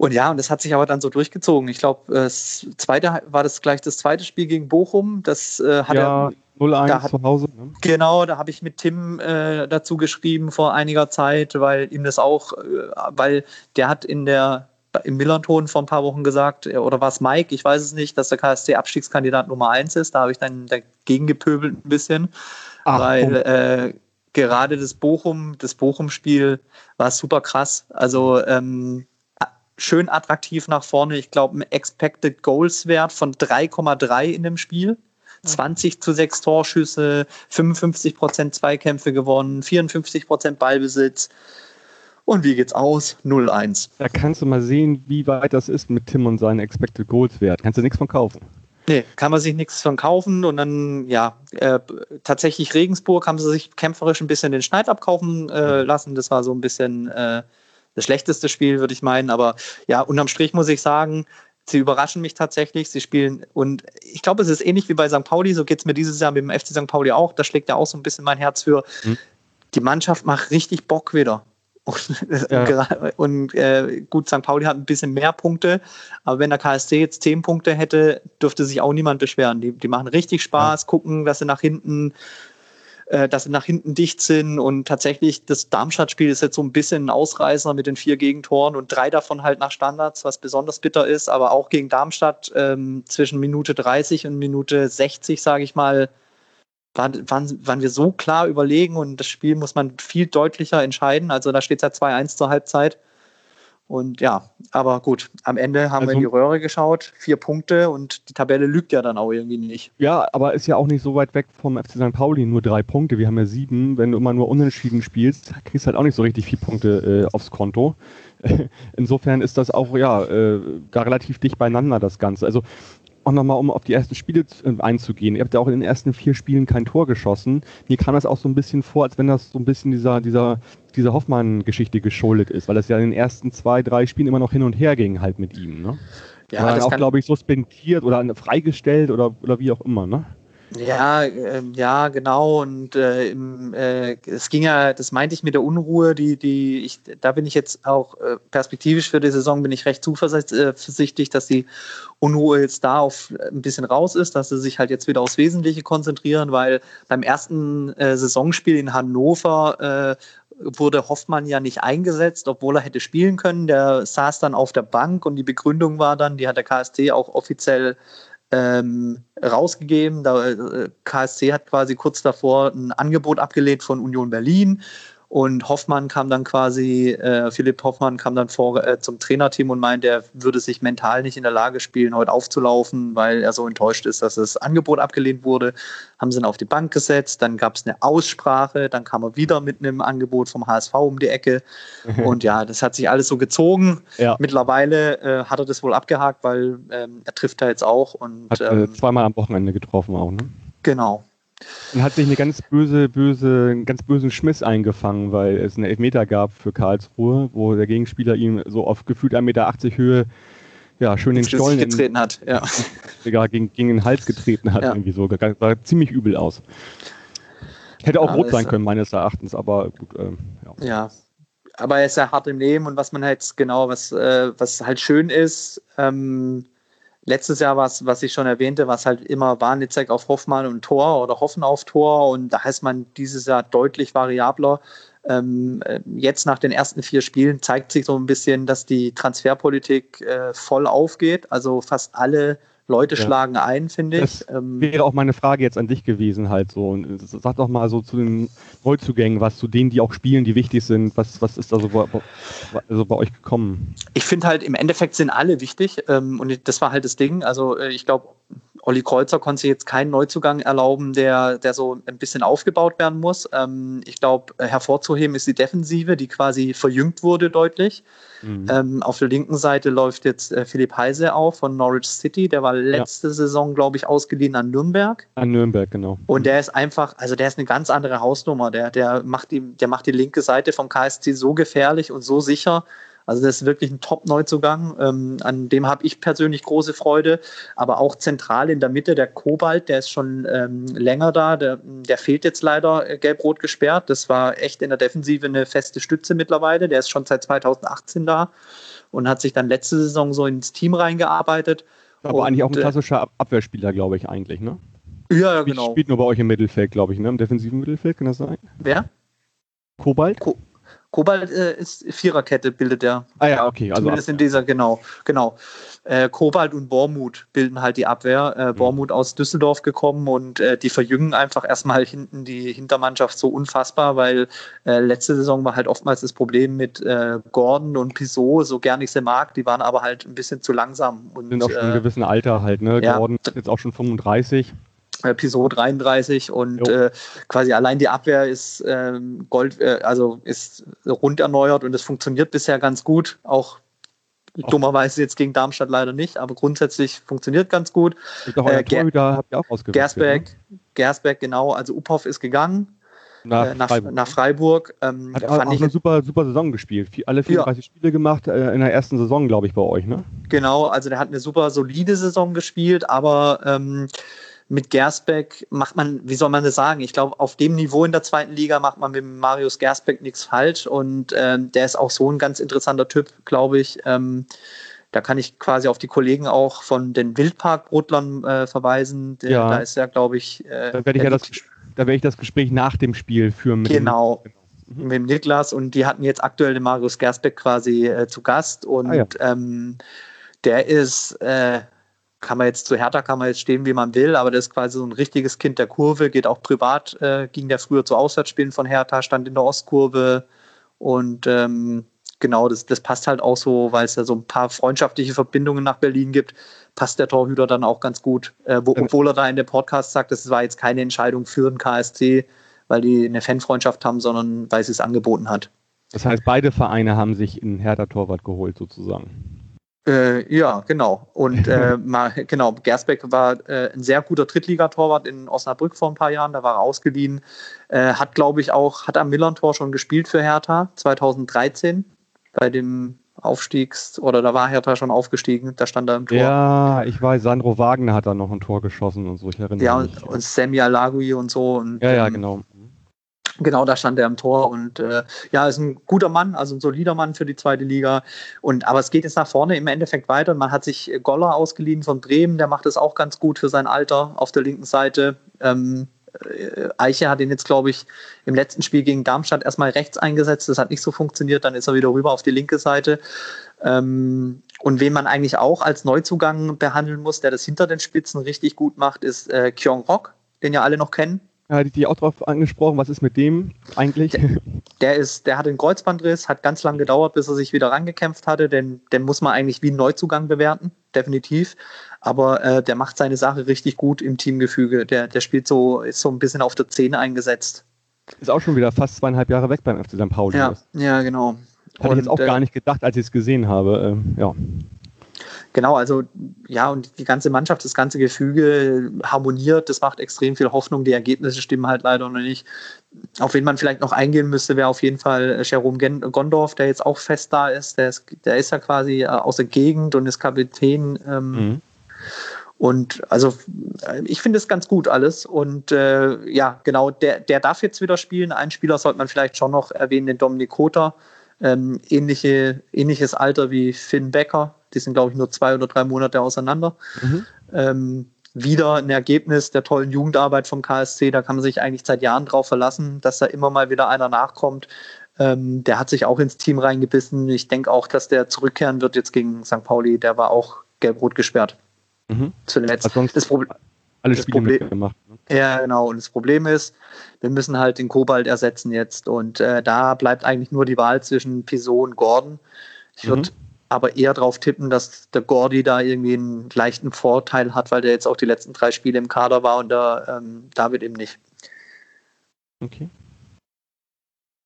Und ja, und das hat sich aber dann so durchgezogen. Ich glaube, das zweite war das gleich das zweite Spiel gegen Bochum. Das äh, hat ja, er 0-1 zu Hause. Ne? Genau, da habe ich mit Tim äh, dazu geschrieben vor einiger Zeit, weil ihm das auch, äh, weil der hat in der im Millanton vor ein paar Wochen gesagt, äh, oder war es Mike, ich weiß es nicht, dass der KSC Abstiegskandidat Nummer 1 ist. Da habe ich dann dagegen gepöbelt ein bisschen, Ach, weil äh, gerade das Bochum, das Bochum-Spiel war super krass. Also ähm, schön attraktiv nach vorne. Ich glaube, ein Expected Goals Wert von 3,3 in dem Spiel. 20 zu 6 Torschüsse, 55 Prozent Zweikämpfe gewonnen, 54 Prozent Ballbesitz. Und wie geht's aus? 0-1. Da kannst du mal sehen, wie weit das ist mit Tim und seinen Expected Goals Wert. Kannst du nichts von kaufen. Nee, kann man sich nichts von kaufen und dann, ja, äh, tatsächlich Regensburg haben sie sich kämpferisch ein bisschen den Schneid abkaufen äh, lassen. Das war so ein bisschen äh, das schlechteste Spiel, würde ich meinen. Aber ja, unterm Strich muss ich sagen, sie überraschen mich tatsächlich. Sie spielen und ich glaube, es ist ähnlich wie bei St. Pauli. So geht es mir dieses Jahr mit dem FC St. Pauli auch. Da schlägt ja auch so ein bisschen mein Herz für. Hm. Die Mannschaft macht richtig Bock wieder. Und, ja. und äh, gut, St. Pauli hat ein bisschen mehr Punkte, aber wenn der KSC jetzt zehn Punkte hätte, dürfte sich auch niemand beschweren. Die, die machen richtig Spaß, ja. gucken, dass sie nach hinten, äh, dass sie nach hinten dicht sind und tatsächlich das Darmstadt-Spiel ist jetzt so ein bisschen ein Ausreißer mit den vier Gegentoren und drei davon halt nach Standards, was besonders bitter ist, aber auch gegen Darmstadt ähm, zwischen Minute 30 und Minute 60, sage ich mal, waren, waren, waren wir so klar überlegen und das Spiel muss man viel deutlicher entscheiden. Also da steht es ja 2-1 zur Halbzeit. Und ja, aber gut, am Ende haben also, wir in die Röhre geschaut, vier Punkte und die Tabelle lügt ja dann auch irgendwie nicht. Ja, aber ist ja auch nicht so weit weg vom FC St. Pauli, nur drei Punkte. Wir haben ja sieben. Wenn du immer nur unentschieden spielst, kriegst du halt auch nicht so richtig viele Punkte äh, aufs Konto. [laughs] Insofern ist das auch ja äh, gar relativ dicht beieinander, das Ganze. Also auch nochmal, um auf die ersten Spiele äh, einzugehen. Ihr habt ja auch in den ersten vier Spielen kein Tor geschossen. Mir kam das auch so ein bisschen vor, als wenn das so ein bisschen dieser, dieser, dieser Hoffmann-Geschichte geschuldet ist, weil das ja in den ersten zwei, drei Spielen immer noch hin und her ging halt mit ihm. Ne? Ja, das auch, glaube ich, suspendiert oder freigestellt oder, oder wie auch immer, ne? Ja, äh, ja, genau. Und äh, im, äh, es ging ja, das meinte ich mit der Unruhe, die, die ich, da bin ich jetzt auch äh, perspektivisch für die Saison bin ich recht zuversichtlich, dass die Unruhe jetzt da auf äh, ein bisschen raus ist, dass sie sich halt jetzt wieder aufs Wesentliche konzentrieren, weil beim ersten äh, Saisonspiel in Hannover wurde Hoffmann ja nicht eingesetzt, obwohl er hätte spielen können. Der saß dann auf der Bank und die Begründung war dann, die hat der KSC auch offiziell ähm, rausgegeben. Da, äh, KSC hat quasi kurz davor ein Angebot abgelehnt von Union Berlin und Hoffmann kam dann quasi, äh, Philipp Hoffmann kam dann vor äh, zum Trainerteam und meinte, er würde sich mental nicht in der Lage spielen, heute aufzulaufen, weil er so enttäuscht ist, dass das Angebot abgelehnt wurde. Haben sie ihn auf die Bank gesetzt, dann gab es eine Aussprache, dann kam er wieder mit einem Angebot vom HSV um die Ecke. Und ja, das hat sich alles so gezogen. Ja. Mittlerweile äh, hat er das wohl abgehakt, weil ähm, er trifft da jetzt auch. Und, hat äh, ähm, zweimal am Wochenende getroffen auch, ne? Genau. Und hat sich eine ganz böse, böse, einen ganz bösen Schmiss eingefangen, weil es einen Elfmeter gab für Karlsruhe, wo der Gegenspieler ihm so auf gefühlt 1,80 Meter Höhe ja, schön den Stollen getreten hat, ja. Sogar gegen, gegen den Hals getreten hat, ja. irgendwie so. Sah ziemlich übel aus. Hätte auch ja, rot sein können, meines Erachtens, aber gut, ähm, ja. ja. Aber er ist ja hart im Leben und was man halt genau, was, äh, was halt schön ist, ähm, letztes Jahr war es, was ich schon erwähnte, was halt immer Warnitzek auf Hoffmann und Tor oder Hoffen auf Tor und da heißt man dieses Jahr deutlich variabler. Ähm, äh, jetzt nach den ersten vier Spielen zeigt sich so ein bisschen, dass die Transferpolitik äh, voll aufgeht. Also fast alle Leute ja. schlagen ein, finde ich. Das ähm, wäre auch meine Frage jetzt an dich gewesen, halt so. Und sag doch mal so zu den Neuzugängen, was zu denen, die auch spielen, die wichtig sind. Was, was ist da so bei, also bei euch gekommen? Ich finde halt, im Endeffekt sind alle wichtig. Ähm, und das war halt das Ding. Also äh, ich glaube, Olli Kreuzer konnte sich jetzt keinen Neuzugang erlauben, der, der so ein bisschen aufgebaut werden muss. Ähm, ich glaube, hervorzuheben ist die Defensive, die quasi verjüngt wurde deutlich. Mhm. Ähm, auf der linken Seite läuft jetzt äh, Philipp Heise auf von Norwich City. Der war letzte ja. Saison, glaube ich, ausgeliehen an Nürnberg. An Nürnberg, genau. Und der ist einfach, also der ist eine ganz andere Hausnummer. Der, der, macht, die, der macht die linke Seite vom KSC so gefährlich und so sicher. Also das ist wirklich ein Top-Neuzugang. Ähm, an dem habe ich persönlich große Freude. Aber auch zentral in der Mitte der Kobalt, der ist schon ähm, länger da. Der, der fehlt jetzt leider äh, gelb-rot gesperrt. Das war echt in der Defensive eine feste Stütze mittlerweile. Der ist schon seit 2018 da und hat sich dann letzte Saison so ins Team reingearbeitet. Aber und, eigentlich auch ein äh, klassischer Abwehrspieler, glaube ich, eigentlich, ne? Ja, ja genau. Spielt nur bei euch im Mittelfeld, glaube ich, ne? Im defensiven Mittelfeld, kann das sein? Wer? Kobalt? Ko Kobalt äh, ist Viererkette, bildet der. Ah ja, okay. Also Zumindest in dieser, genau. genau. Äh, Kobalt und Bormut bilden halt die Abwehr. Äh, mhm. Bormut aus Düsseldorf gekommen und äh, die verjüngen einfach erstmal hinten die Hintermannschaft so unfassbar, weil äh, letzte Saison war halt oftmals das Problem mit äh, Gordon und Pissot, so gern ich sie mag, die waren aber halt ein bisschen zu langsam. Und, Sind auch schon äh, ein gewissen Alter halt, ne? Ja, Gordon ist jetzt auch schon 35. Episode 33 und äh, quasi allein die Abwehr ist ähm, Gold, äh, also ist rund erneuert und es funktioniert bisher ganz gut. Auch dummerweise jetzt gegen Darmstadt leider nicht, aber grundsätzlich funktioniert ganz gut. Äh, Torhüter habt ihr auch Gersbeck, ne? Gersbeck, genau, also Uphoff ist gegangen. Nach, äh, nach, Freiburg. Nach Freiburg ähm, Hat auch, auch eine super, super Saison gespielt. Alle 34 ja. Spiele gemacht äh, in der ersten Saison, glaube ich, bei euch, ne? Genau, also der hat eine super solide Saison gespielt, aber ähm, mit Gersbeck macht man, wie soll man das sagen? Ich glaube, auf dem Niveau in der zweiten Liga macht man mit Marius Gersbeck nichts falsch und ähm, der ist auch so ein ganz interessanter Typ, glaube ich. Ähm, da kann ich quasi auf die Kollegen auch von den Wildpark-Brotlern äh, verweisen. Der, ja. Da ist ja, glaube ich. Äh, da werde ich ja das, da werde ich das Gespräch nach dem Spiel führen. Mit genau. Dem, genau. Mit dem Niklas und die hatten jetzt aktuell den Marius Gersbeck quasi äh, zu Gast und ah, ja. ähm, der ist äh, kann man jetzt zu Hertha kann man jetzt stehen, wie man will, aber das ist quasi so ein richtiges Kind der Kurve, geht auch privat, äh, ging der früher zu Auswärtsspielen von Hertha, stand in der Ostkurve und ähm, genau, das, das passt halt auch so, weil es ja so ein paar freundschaftliche Verbindungen nach Berlin gibt, passt der Torhüter dann auch ganz gut, äh, wo, obwohl er da in dem Podcast sagt, das war jetzt keine Entscheidung für den KSC, weil die eine Fanfreundschaft haben, sondern weil sie es angeboten hat. Das heißt, beide Vereine haben sich in Hertha Torwart geholt sozusagen. Äh, ja, genau. Und äh, [laughs] mal, genau, Gersbeck war äh, ein sehr guter Drittligatorwart in Osnabrück vor ein paar Jahren, da war er ausgeliehen. Äh, hat, glaube ich, auch, hat am Millern-Tor schon gespielt für Hertha 2013 bei dem Aufstiegs- oder da war Hertha schon aufgestiegen, da stand er im Tor. Ja, ich weiß, Sandro Wagner hat da noch ein Tor geschossen und so, ich erinnere ja, mich. Ja, und Sammy Alagui und so. Und, ja, ja, ähm, genau. Genau, da stand er im Tor und äh, ja, ist ein guter Mann, also ein solider Mann für die zweite Liga. Und aber es geht jetzt nach vorne im Endeffekt weiter. Man hat sich Goller ausgeliehen von Bremen, der macht es auch ganz gut für sein Alter auf der linken Seite. Ähm, äh, Eiche hat ihn jetzt, glaube ich, im letzten Spiel gegen Darmstadt erstmal rechts eingesetzt. Das hat nicht so funktioniert. Dann ist er wieder rüber auf die linke Seite. Ähm, und wen man eigentlich auch als Neuzugang behandeln muss, der das hinter den Spitzen richtig gut macht, ist äh, Kyong Rock, den ja alle noch kennen. Ja, die, die auch drauf angesprochen, was ist mit dem eigentlich? Der, [laughs] der, ist, der hat einen Kreuzbandriss, hat ganz lange gedauert, bis er sich wieder rangekämpft hatte. Den, den muss man eigentlich wie einen Neuzugang bewerten, definitiv. Aber äh, der macht seine Sache richtig gut im Teamgefüge. Der, der spielt so, ist so ein bisschen auf der Zehn eingesetzt. Ist auch schon wieder fast zweieinhalb Jahre weg beim FC St. Pauli. Ja, ja genau. Hatte ich jetzt auch äh, gar nicht gedacht, als ich es gesehen habe. Ähm, ja. Genau, also ja, und die ganze Mannschaft, das ganze Gefüge harmoniert, das macht extrem viel Hoffnung. Die Ergebnisse stimmen halt leider noch nicht. Auf wen man vielleicht noch eingehen müsste, wäre auf jeden Fall äh, Jerome Gondorf, der jetzt auch fest da ist. Der ist, der ist ja quasi äh, aus der Gegend und ist Kapitän. Ähm, mhm. Und also äh, ich finde es ganz gut alles. Und äh, ja, genau, der, der darf jetzt wieder spielen. Ein Spieler sollte man vielleicht schon noch erwähnen, den Dominik Kota. Ähm, ähnliche, ähnliches Alter wie Finn Becker. Die sind, glaube ich, nur zwei oder drei Monate auseinander. Mhm. Ähm, wieder ein Ergebnis der tollen Jugendarbeit vom KSC. Da kann man sich eigentlich seit Jahren drauf verlassen, dass da immer mal wieder einer nachkommt. Ähm, der hat sich auch ins Team reingebissen. Ich denke auch, dass der zurückkehren wird jetzt gegen St. Pauli. Der war auch gelb-rot gesperrt. Mhm. Zuletzt. Das Problem, alle Spiele Problem, gemacht. Ja, genau. Und das Problem ist, wir müssen halt den Kobalt ersetzen jetzt. Und äh, da bleibt eigentlich nur die Wahl zwischen Pisot und Gordon. Ich würde mhm. aber eher darauf tippen, dass der Gordy da irgendwie einen leichten Vorteil hat, weil der jetzt auch die letzten drei Spiele im Kader war und der ähm, David eben nicht. Okay.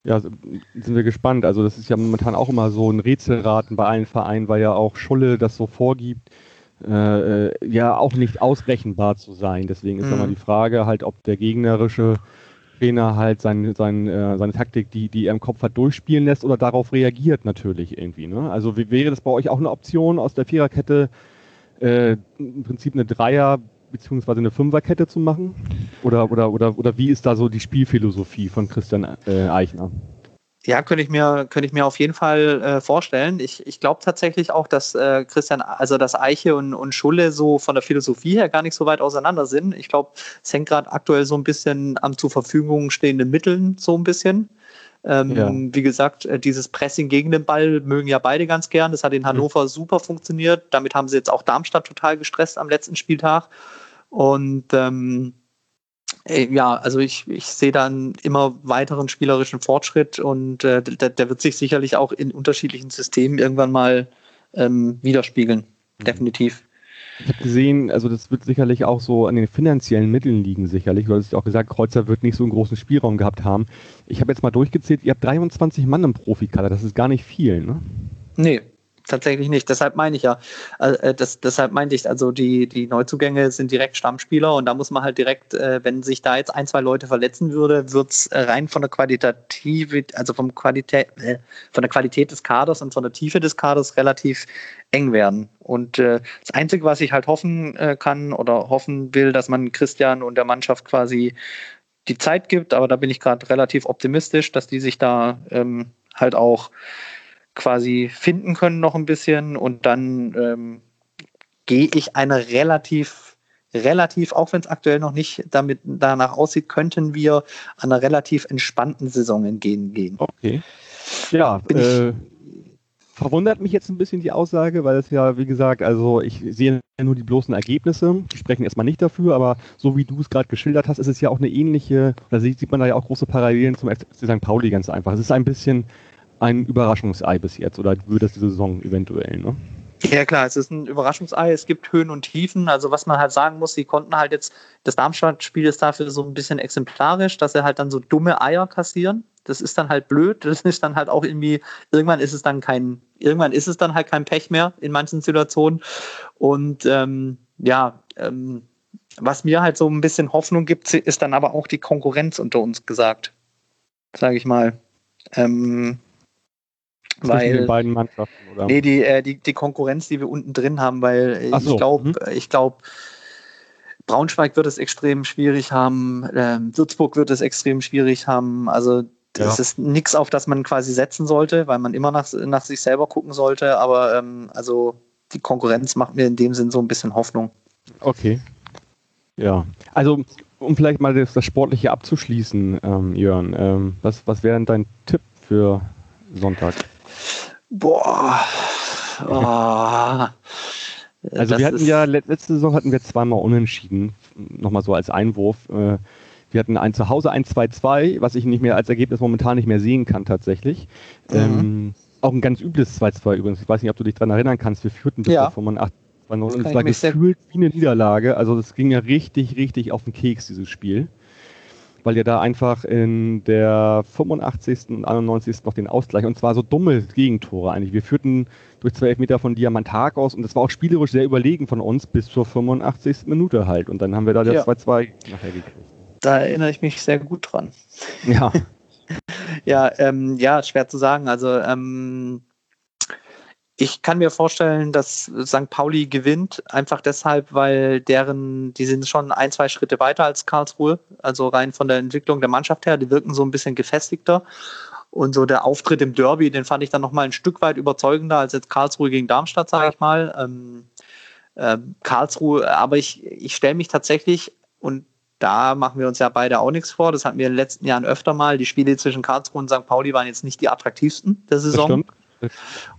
Ja, sind wir gespannt. Also das ist ja momentan auch immer so ein Rätselraten bei allen Vereinen, weil ja auch Schulle das so vorgibt äh, äh, ja auch nicht ausrechenbar zu sein. Deswegen ist mhm. immer die Frage halt, ob der gegnerische Trainer halt sein, sein, äh, seine Taktik, die, die er im Kopf hat, durchspielen lässt oder darauf reagiert natürlich irgendwie. Ne? Also wie, wäre das bei euch auch eine Option aus der Viererkette äh, im Prinzip eine Dreier- beziehungsweise eine Fünferkette zu machen? Oder, oder, oder, oder wie ist da so die Spielphilosophie von Christian äh, Eichner? Ja, könnte ich mir, könnte ich mir auf jeden Fall äh, vorstellen. Ich, ich glaube tatsächlich auch, dass äh, Christian, also dass Eiche und, und Schulle so von der Philosophie her gar nicht so weit auseinander sind. Ich glaube, es hängt gerade aktuell so ein bisschen am zur Verfügung stehenden Mitteln so ein bisschen. Ähm, ja. Wie gesagt, äh, dieses Pressing gegen den Ball mögen ja beide ganz gern. Das hat in mhm. Hannover mhm. super funktioniert. Damit haben sie jetzt auch Darmstadt total gestresst am letzten Spieltag. Und ähm, ja, also ich, ich sehe dann immer weiteren spielerischen Fortschritt und äh, der, der wird sich sicherlich auch in unterschiedlichen Systemen irgendwann mal ähm, widerspiegeln. Mhm. Definitiv. Ich habe gesehen, also das wird sicherlich auch so an den finanziellen Mitteln liegen, sicherlich. Du hast ja auch gesagt, Kreuzer wird nicht so einen großen Spielraum gehabt haben. Ich habe jetzt mal durchgezählt, ihr habt 23 Mann im Profikader, das ist gar nicht viel, ne? Nee, tatsächlich nicht. Deshalb meine ich ja, äh, das, deshalb meinte ich, also die, die Neuzugänge sind direkt Stammspieler und da muss man halt direkt, äh, wenn sich da jetzt ein, zwei Leute verletzen würde, wird es rein von der Qualitative, also vom Qualität, äh, von der Qualität des Kaders und von der Tiefe des Kaders relativ eng werden. Und äh, das Einzige, was ich halt hoffen äh, kann oder hoffen will, dass man Christian und der Mannschaft quasi die Zeit gibt, aber da bin ich gerade relativ optimistisch, dass die sich da ähm, halt auch quasi finden können noch ein bisschen und dann ähm, gehe ich eine relativ, relativ, auch wenn es aktuell noch nicht damit danach aussieht, könnten wir einer relativ entspannten Saison entgegengehen. Okay. Ja, äh, verwundert mich jetzt ein bisschen die Aussage, weil es ja, wie gesagt, also ich sehe nur die bloßen Ergebnisse, die sprechen erstmal nicht dafür, aber so wie du es gerade geschildert hast, ist es ja auch eine ähnliche, da sieht man da ja auch große Parallelen zum FC St. Pauli ganz einfach. Es ist ein bisschen ein Überraschungsei bis jetzt oder wird das diese Saison eventuell, ne? Ja klar, es ist ein Überraschungsei, es gibt Höhen und Tiefen. Also was man halt sagen muss, sie konnten halt jetzt, das Darmstadt-Spiel ist dafür so ein bisschen exemplarisch, dass sie halt dann so dumme Eier kassieren. Das ist dann halt blöd, das ist dann halt auch irgendwie, irgendwann ist es dann kein, irgendwann ist es dann halt kein Pech mehr in manchen Situationen. Und ähm, ja, ähm, was mir halt so ein bisschen Hoffnung gibt, ist dann aber auch die Konkurrenz unter uns gesagt, sage ich mal. Ähm, weil, den beiden Mannschaften, oder? Nee, die, äh, die, die Konkurrenz, die wir unten drin haben, weil so. ich glaube, mhm. ich glaube, Braunschweig wird es extrem schwierig haben, äh, Würzburg wird es extrem schwierig haben. Also das ja. ist nichts, auf das man quasi setzen sollte, weil man immer nach, nach sich selber gucken sollte. Aber ähm, also die Konkurrenz macht mir in dem Sinn so ein bisschen Hoffnung. Okay. Ja, also um vielleicht mal das, das Sportliche abzuschließen, ähm, Jörn, ähm, was, was wäre denn dein Tipp für Sonntag? Boah. Oh. [laughs] Also wir hatten ja, letzte Saison hatten wir zweimal unentschieden, nochmal so als Einwurf. Äh, wir hatten ein Zuhause ein 2-2, was ich nicht mehr als Ergebnis momentan nicht mehr sehen kann tatsächlich. Mhm. Ähm, auch ein ganz übles 2-2 übrigens. Ich weiß nicht, ob du dich daran erinnern kannst. Wir führten bis ja. 85 und es war gefühlt wie eine Niederlage. Also das ging ja richtig, richtig auf den Keks, dieses Spiel. Weil ihr da einfach in der 85. und 91. noch den Ausgleich und zwar so dumme Gegentore eigentlich. Wir führten durch zwei Meter von Diamantakos und das war auch spielerisch sehr überlegen von uns bis zur 85. Minute halt und dann haben wir da das 2-2 ja. nachher gekriegt. Da erinnere ich mich sehr gut dran. Ja. [laughs] ja, ähm, ja, schwer zu sagen. Also ähm, ich kann mir vorstellen, dass St. Pauli gewinnt, einfach deshalb, weil deren, die sind schon ein, zwei Schritte weiter als Karlsruhe, also rein von der Entwicklung der Mannschaft her, die wirken so ein bisschen gefestigter. Und so der Auftritt im Derby, den fand ich dann nochmal ein Stück weit überzeugender als jetzt Karlsruhe gegen Darmstadt, sage ich mal. Ähm, äh, Karlsruhe, aber ich, ich stelle mich tatsächlich, und da machen wir uns ja beide auch nichts vor, das hatten wir in den letzten Jahren öfter mal, die Spiele zwischen Karlsruhe und St. Pauli waren jetzt nicht die attraktivsten der Saison.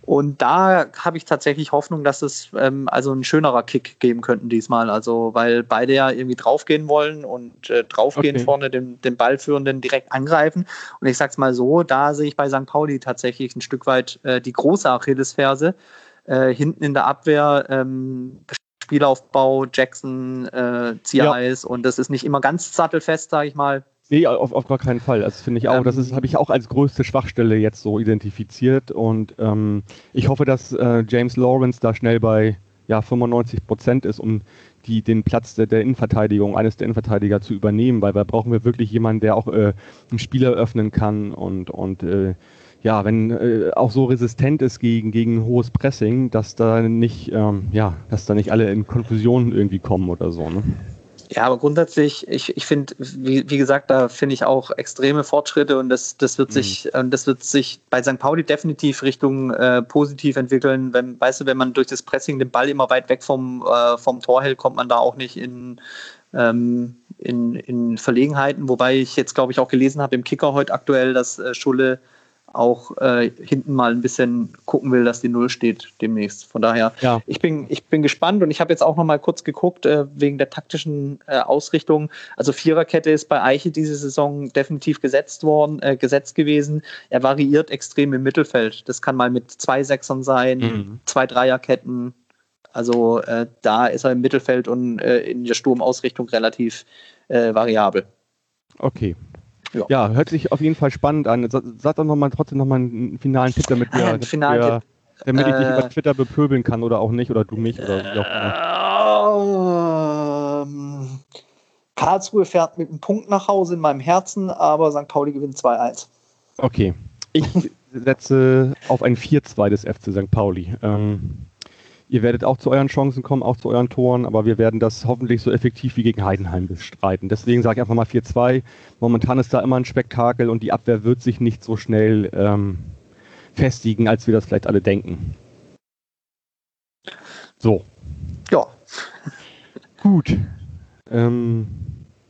Und da habe ich tatsächlich Hoffnung, dass es ähm, also ein schönerer Kick geben könnten diesmal. Also, weil beide ja irgendwie draufgehen wollen und äh, draufgehen okay. vorne den, den Ballführenden direkt angreifen. Und ich sag's mal so, da sehe ich bei St. Pauli tatsächlich ein Stück weit äh, die große Achillesferse. Äh, hinten in der Abwehr ähm, Spielaufbau, Jackson, äh, Ziereis ja. und das ist nicht immer ganz sattelfest, sage ich mal. Nee, auf, auf gar keinen Fall. Also finde ich auch, ähm, das habe ich auch als größte Schwachstelle jetzt so identifiziert und ähm, ich hoffe, dass äh, James Lawrence da schnell bei ja, 95 Prozent ist, um die, den Platz der, der, Innenverteidigung, eines der Innenverteidiger zu übernehmen, weil da brauchen wir wirklich jemanden, der auch äh, ein Spiel eröffnen kann und, und äh, ja, wenn äh, auch so resistent ist gegen, gegen hohes Pressing, dass da nicht, ähm, ja, dass da nicht alle in Konfusionen irgendwie kommen oder so. Ne? Ja, aber grundsätzlich, ich, ich finde, wie, wie gesagt, da finde ich auch extreme Fortschritte und das, das wird mhm. sich, das wird sich bei St. Pauli definitiv Richtung äh, positiv entwickeln. Wenn, weißt du, wenn man durch das Pressing den Ball immer weit weg vom, äh, vom Tor hält, kommt man da auch nicht in, ähm, in, in Verlegenheiten. Wobei ich jetzt, glaube ich, auch gelesen habe im Kicker heute aktuell, dass äh, Schulle auch äh, hinten mal ein bisschen gucken will, dass die Null steht demnächst. Von daher, ja. ich, bin, ich bin gespannt und ich habe jetzt auch noch mal kurz geguckt äh, wegen der taktischen äh, Ausrichtung. Also Viererkette ist bei Eiche diese Saison definitiv gesetzt worden, äh, gesetzt gewesen. Er variiert extrem im Mittelfeld. Das kann mal mit zwei Sechsern sein, mhm. zwei Dreierketten. Also äh, da ist er im Mittelfeld und äh, in der Sturmausrichtung relativ variabel. Okay, ja. ja. hört sich auf jeden Fall spannend an. Sag doch noch mal, trotzdem nochmal einen finalen Tipp, damit wir, damit, wir, damit ich dich über äh, Twitter bepöbeln kann oder auch nicht, oder du mich oder wie auch immer. Ähm, Karlsruhe fährt mit einem Punkt nach Hause in meinem Herzen, aber St. Pauli gewinnt 2-1. Okay. Ich setze auf ein 4-2 des FC St. Pauli. Ähm, Ihr werdet auch zu euren Chancen kommen, auch zu euren Toren, aber wir werden das hoffentlich so effektiv wie gegen Heidenheim bestreiten. Deswegen sage ich einfach mal 4-2. Momentan ist da immer ein Spektakel und die Abwehr wird sich nicht so schnell ähm, festigen, als wir das vielleicht alle denken. So. Ja. Gut. Ähm,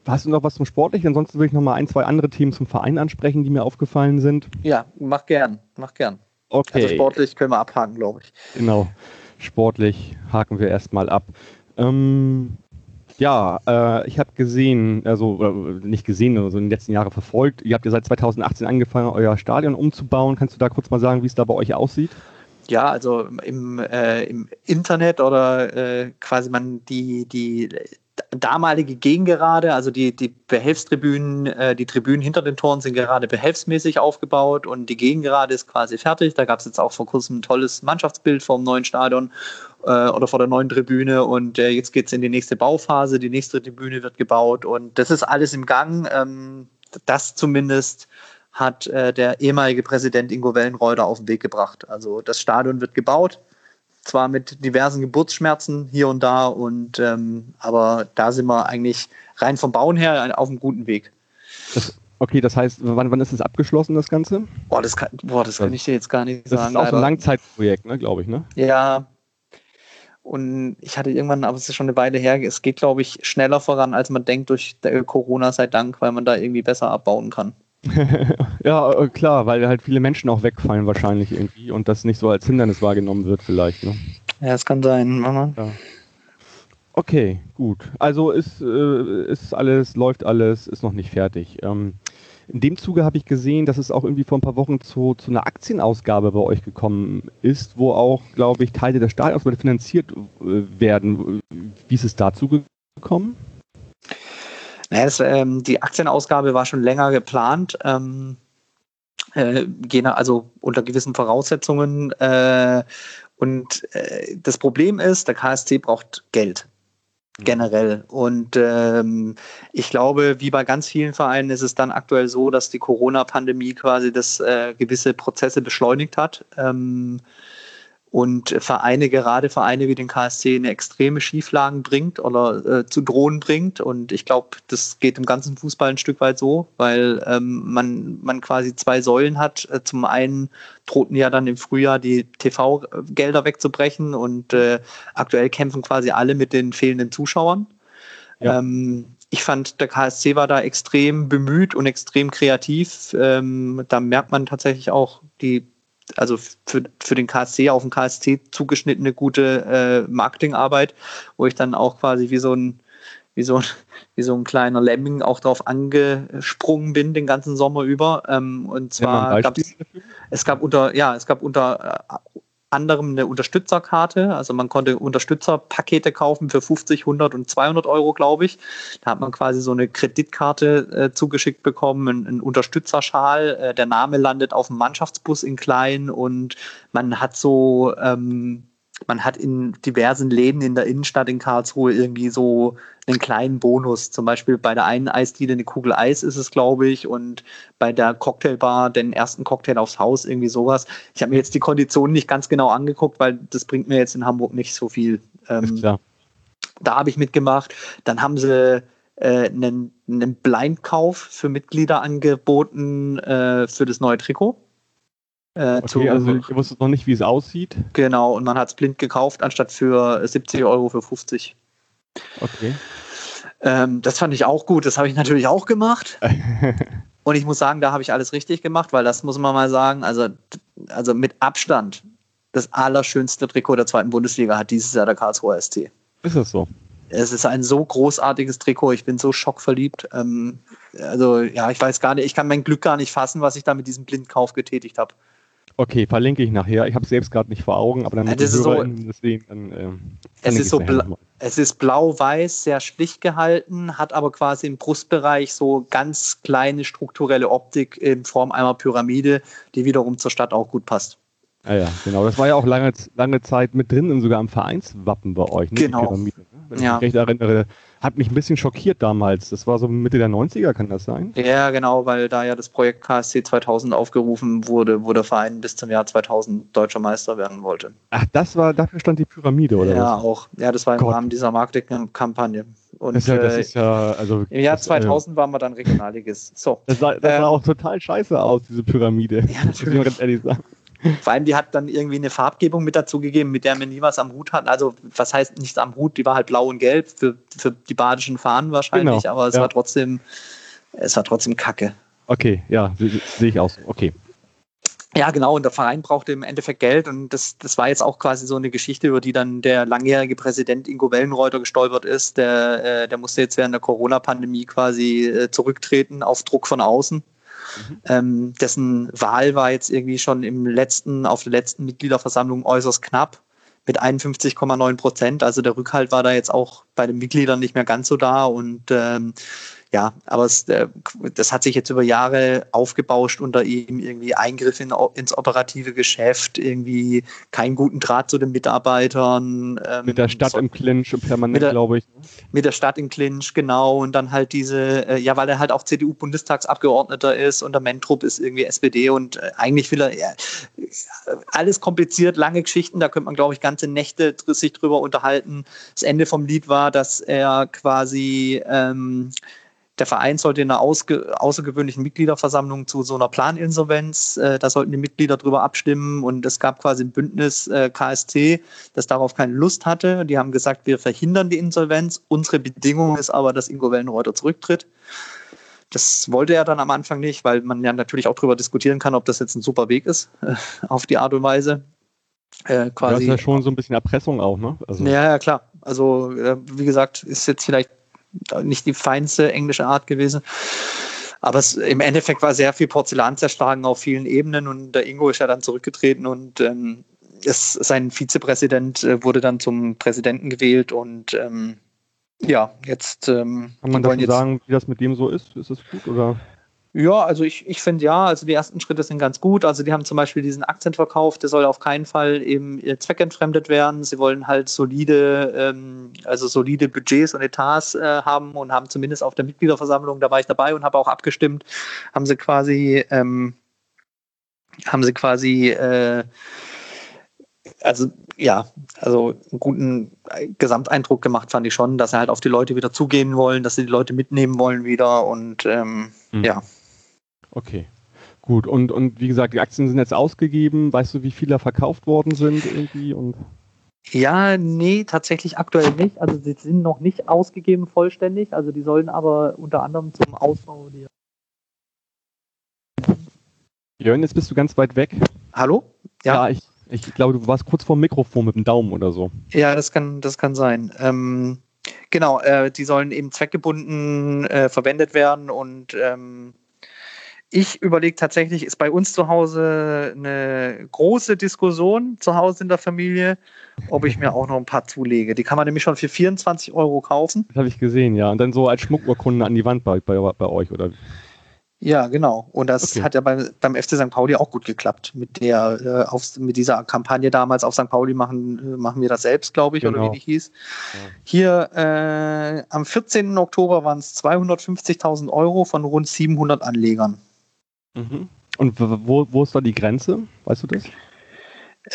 hast du noch was zum Sportlichen? Ansonsten würde ich noch mal ein, zwei andere Themen zum Verein ansprechen, die mir aufgefallen sind. Ja, mach gern. Mach gern. Okay. Also sportlich können wir abhaken, glaube ich. Genau sportlich haken wir erstmal ab. Ähm, ja, äh, ich habe gesehen, also äh, nicht gesehen, also in den letzten Jahren verfolgt. Ihr habt ja seit 2018 angefangen, euer Stadion umzubauen. Kannst du da kurz mal sagen, wie es da bei euch aussieht? Ja, also im, äh, im Internet oder äh, quasi man die, die damalige Gegengerade, also die, die Behelfstribünen, äh, die Tribünen hinter den Toren sind gerade behelfsmäßig aufgebaut und die Gegengerade ist quasi fertig. Da gab es jetzt auch vor kurzem ein tolles Mannschaftsbild vom neuen Stadion äh, oder vor der neuen Tribüne und äh, jetzt geht es in die nächste Bauphase. Die nächste Tribüne wird gebaut und das ist alles im Gang. Ähm, das zumindest hat äh, der ehemalige Präsident Ingo Wellenreuter auf den Weg gebracht. Also das Stadion wird gebaut zwar mit diversen Geburtsschmerzen hier und da, und ähm, aber da sind wir eigentlich rein vom Bauen her auf einem guten Weg. Das, okay, das heißt, wann, wann ist es abgeschlossen, das Ganze? Boah, das kann, boah, das kann ich dir jetzt gar nicht das sagen. Das ist auch so ein Langzeitprojekt, ne, glaube ich, ne? Ja. Und ich hatte irgendwann, aber es ist schon eine Weile her, es geht, glaube ich, schneller voran, als man denkt, durch Corona sei Dank, weil man da irgendwie besser abbauen kann. [laughs] ja, äh, klar, weil halt viele Menschen auch wegfallen wahrscheinlich irgendwie und das nicht so als Hindernis wahrgenommen wird vielleicht. Ne? Ja, es kann sein. Mama. Ja. Okay, gut. Also ist, äh, ist alles, läuft alles, ist noch nicht fertig. Ähm, in dem Zuge habe ich gesehen, dass es auch irgendwie vor ein paar Wochen zu, zu einer Aktienausgabe bei euch gekommen ist, wo auch, glaube ich, Teile der Stadions finanziert äh, werden. Wie ist es dazu gekommen? Naja, das, ähm, die Aktienausgabe war schon länger geplant. Ähm, äh, also unter gewissen Voraussetzungen. Äh, und äh, das Problem ist, der KSC braucht Geld generell. Und ähm, ich glaube, wie bei ganz vielen Vereinen ist es dann aktuell so, dass die Corona-Pandemie quasi das äh, gewisse Prozesse beschleunigt hat. Ähm, und Vereine, gerade Vereine wie den KSC, eine extreme Schieflagen bringt oder äh, zu Drohen bringt. Und ich glaube, das geht im ganzen Fußball ein Stück weit so, weil ähm, man, man quasi zwei Säulen hat. Äh, zum einen drohten ja dann im Frühjahr die TV-Gelder wegzubrechen und äh, aktuell kämpfen quasi alle mit den fehlenden Zuschauern. Ja. Ähm, ich fand, der KSC war da extrem bemüht und extrem kreativ. Ähm, da merkt man tatsächlich auch die also für, für den KSC auf den KSC zugeschnittene gute äh, Marketingarbeit, wo ich dann auch quasi wie so ein wie so, wie so ein kleiner Lemming auch drauf angesprungen bin den ganzen Sommer über. Ähm, und zwar gab es gab unter ja es gab unter äh, anderem eine Unterstützerkarte. Also man konnte Unterstützerpakete kaufen für 50, 100 und 200 Euro, glaube ich. Da hat man quasi so eine Kreditkarte äh, zugeschickt bekommen, einen, einen Unterstützerschal. Äh, der Name landet auf dem Mannschaftsbus in Klein und man hat so ähm, man hat in diversen Läden in der Innenstadt in Karlsruhe irgendwie so einen kleinen Bonus. Zum Beispiel bei der einen Eisdiele eine Kugel Eis ist es, glaube ich, und bei der Cocktailbar den ersten Cocktail aufs Haus, irgendwie sowas. Ich habe mir jetzt die Konditionen nicht ganz genau angeguckt, weil das bringt mir jetzt in Hamburg nicht so viel. Ähm, da habe ich mitgemacht. Dann haben sie äh, einen, einen Blindkauf für Mitglieder angeboten äh, für das neue Trikot. Äh, okay, zu, also ich wusste noch nicht, wie es aussieht. Genau, und man hat es blind gekauft, anstatt für 70 Euro für 50. Okay. Ähm, das fand ich auch gut, das habe ich natürlich auch gemacht. [laughs] und ich muss sagen, da habe ich alles richtig gemacht, weil das muss man mal sagen, also, also mit Abstand das allerschönste Trikot der zweiten Bundesliga hat dieses Jahr der Karlsruher ST. Ist das so? Es ist ein so großartiges Trikot. Ich bin so schockverliebt. Ähm, also ja, ich weiß gar nicht, ich kann mein Glück gar nicht fassen, was ich da mit diesem Blindkauf getätigt habe. Okay, verlinke ich nachher. Ich habe es selbst gerade nicht vor Augen, aber dann ja, das ist so, dann, äh, es ist so es ist blau-weiß, sehr schlicht gehalten, hat aber quasi im Brustbereich so ganz kleine strukturelle Optik in Form einer Pyramide, die wiederum zur Stadt auch gut passt. Ja, ja, genau. Das war ja auch lange, lange Zeit mit drin und sogar am Vereinswappen bei euch. Ne? Genau. Ne? Wenn ja. ich mich recht erinnere, hat mich ein bisschen schockiert damals. Das war so Mitte der 90er, kann das sein? Ja, genau, weil da ja das Projekt KSC 2000 aufgerufen wurde, wo der Verein bis zum Jahr 2000 deutscher Meister werden wollte. Ach, das war, dafür stand die Pyramide, oder? Ja, was? auch. Ja, das war im Gott. Rahmen dieser Marketingkampagne. Und das ja, das äh, ist ja also, im Jahr 2000 äh, waren wir dann Regionalligist. So. Das sah, das ähm, sah auch total scheiße aus, diese Pyramide. Ja, natürlich. Muss ich mal ganz ehrlich sagen. Vor allem, die hat dann irgendwie eine Farbgebung mit dazugegeben, mit der wir nie was am Hut hatten. Also, was heißt nichts am Hut? Die war halt blau und gelb für, für die badischen Fahnen wahrscheinlich, genau, aber es ja. war trotzdem, es war trotzdem Kacke. Okay, ja, sehe seh ich aus. Okay. Ja, genau, und der Verein brauchte im Endeffekt Geld und das, das war jetzt auch quasi so eine Geschichte, über die dann der langjährige Präsident Ingo Wellenreuter gestolpert ist. Der, äh, der musste jetzt während der Corona-Pandemie quasi äh, zurücktreten auf Druck von außen. Mhm. Ähm, dessen Wahl war jetzt irgendwie schon im letzten, auf der letzten Mitgliederversammlung äußerst knapp mit 51,9 Prozent. Also der Rückhalt war da jetzt auch bei den Mitgliedern nicht mehr ganz so da und ähm, ja, aber es, äh, das hat sich jetzt über Jahre aufgebauscht unter ihm, irgendwie Eingriff in, ins operative Geschäft, irgendwie keinen guten Draht zu den Mitarbeitern. Ähm, mit der Stadt so, im Clinch permanent, glaube ich. Mit der Stadt im Clinch, genau. Und dann halt diese, äh, ja, weil er halt auch CDU-Bundestagsabgeordneter ist und der Mentrup ist irgendwie SPD und äh, eigentlich will er, ja, alles kompliziert, lange Geschichten, da könnte man, glaube ich, ganze Nächte sich drüber unterhalten. Das Ende vom Lied war, dass er quasi ähm, der Verein sollte in einer außergewöhnlichen Mitgliederversammlung zu so einer Planinsolvenz, äh, da sollten die Mitglieder drüber abstimmen und es gab quasi ein Bündnis äh, KST, das darauf keine Lust hatte. Die haben gesagt, wir verhindern die Insolvenz. Unsere Bedingung ist aber, dass Ingo Wellenreuter zurücktritt. Das wollte er dann am Anfang nicht, weil man ja natürlich auch darüber diskutieren kann, ob das jetzt ein super Weg ist, [laughs] äh, auf die Art und Weise. Äh, quasi. Das ist ja schon so ein bisschen Erpressung auch, ne? Also. Ja, ja, klar. Also, äh, wie gesagt, ist jetzt vielleicht nicht die feinste englische Art gewesen. Aber es, im Endeffekt war sehr viel Porzellan zerschlagen auf vielen Ebenen und der Ingo ist ja dann zurückgetreten und ähm, es, sein Vizepräsident äh, wurde dann zum Präsidenten gewählt und ähm, Ja, jetzt. Ähm, Kann man dazu sagen, wie das mit dem so ist? Ist es gut oder? Ja, also ich, ich finde ja, also die ersten Schritte sind ganz gut. Also die haben zum Beispiel diesen Aktienverkauf, der soll auf keinen Fall eben zweckentfremdet werden. Sie wollen halt solide, ähm, also solide Budgets und Etats äh, haben und haben zumindest auf der Mitgliederversammlung, da war ich dabei und habe auch abgestimmt, haben sie quasi, ähm, haben sie quasi äh, also ja, also einen guten Gesamteindruck gemacht fand ich schon, dass sie halt auf die Leute wieder zugehen wollen, dass sie die Leute mitnehmen wollen wieder und ähm, hm. ja. Okay. Gut, und, und wie gesagt, die Aktien sind jetzt ausgegeben. Weißt du, wie viele verkauft worden sind irgendwie? Und ja, nee, tatsächlich aktuell nicht. Also sie sind noch nicht ausgegeben vollständig. Also die sollen aber unter anderem zum Ausbau die. Jörn, jetzt bist du ganz weit weg. Hallo? Ja, ja ich, ich glaube, du warst kurz vor dem Mikrofon mit dem Daumen oder so. Ja, das kann, das kann sein. Ähm, genau, äh, die sollen eben zweckgebunden äh, verwendet werden und ähm, ich überlege tatsächlich, ist bei uns zu Hause eine große Diskussion zu Hause in der Familie, ob ich mir auch noch ein paar zulege. Die kann man nämlich schon für 24 Euro kaufen. Das habe ich gesehen, ja. Und dann so als Schmuckurkunde an die Wand bei, bei, bei euch, oder? Ja, genau. Und das okay. hat ja beim, beim FC St. Pauli auch gut geklappt. Mit der, äh, auf, mit dieser Kampagne damals auf St. Pauli machen, äh, machen wir das selbst, glaube ich, genau. oder wie die hieß. Ja. Hier äh, am 14. Oktober waren es 250.000 Euro von rund 700 Anlegern. Mhm. Und wo, wo ist da die Grenze? Weißt du das?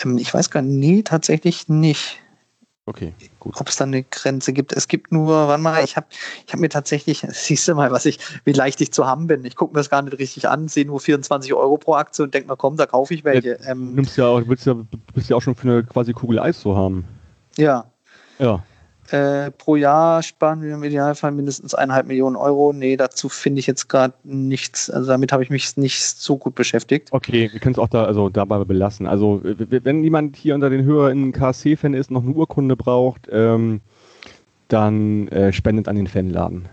Ähm, ich weiß gar nicht, nee, tatsächlich nicht. Okay, gut. Ob es da eine Grenze gibt. Es gibt nur, wann mal, ich habe ich hab mir tatsächlich, [laughs] siehst du mal, was ich, wie leicht ich zu haben bin. Ich gucke mir das gar nicht richtig an, sehe nur 24 Euro pro Aktie und denke mal, komm, da kaufe ich welche. Ja, ähm, nimmst ja auch, willst ja, bist ja auch schon für eine quasi Kugel Eis zu haben. Ja. Ja. Äh, pro Jahr sparen wir im Idealfall mindestens eineinhalb Millionen Euro. Nee, dazu finde ich jetzt gerade nichts. Also damit habe ich mich nicht so gut beschäftigt. Okay, wir können es auch da also dabei belassen. Also wenn jemand hier unter den HörerInnen KSC-Fan ist, noch eine Urkunde braucht, ähm, dann äh, spendet an den Fanladen.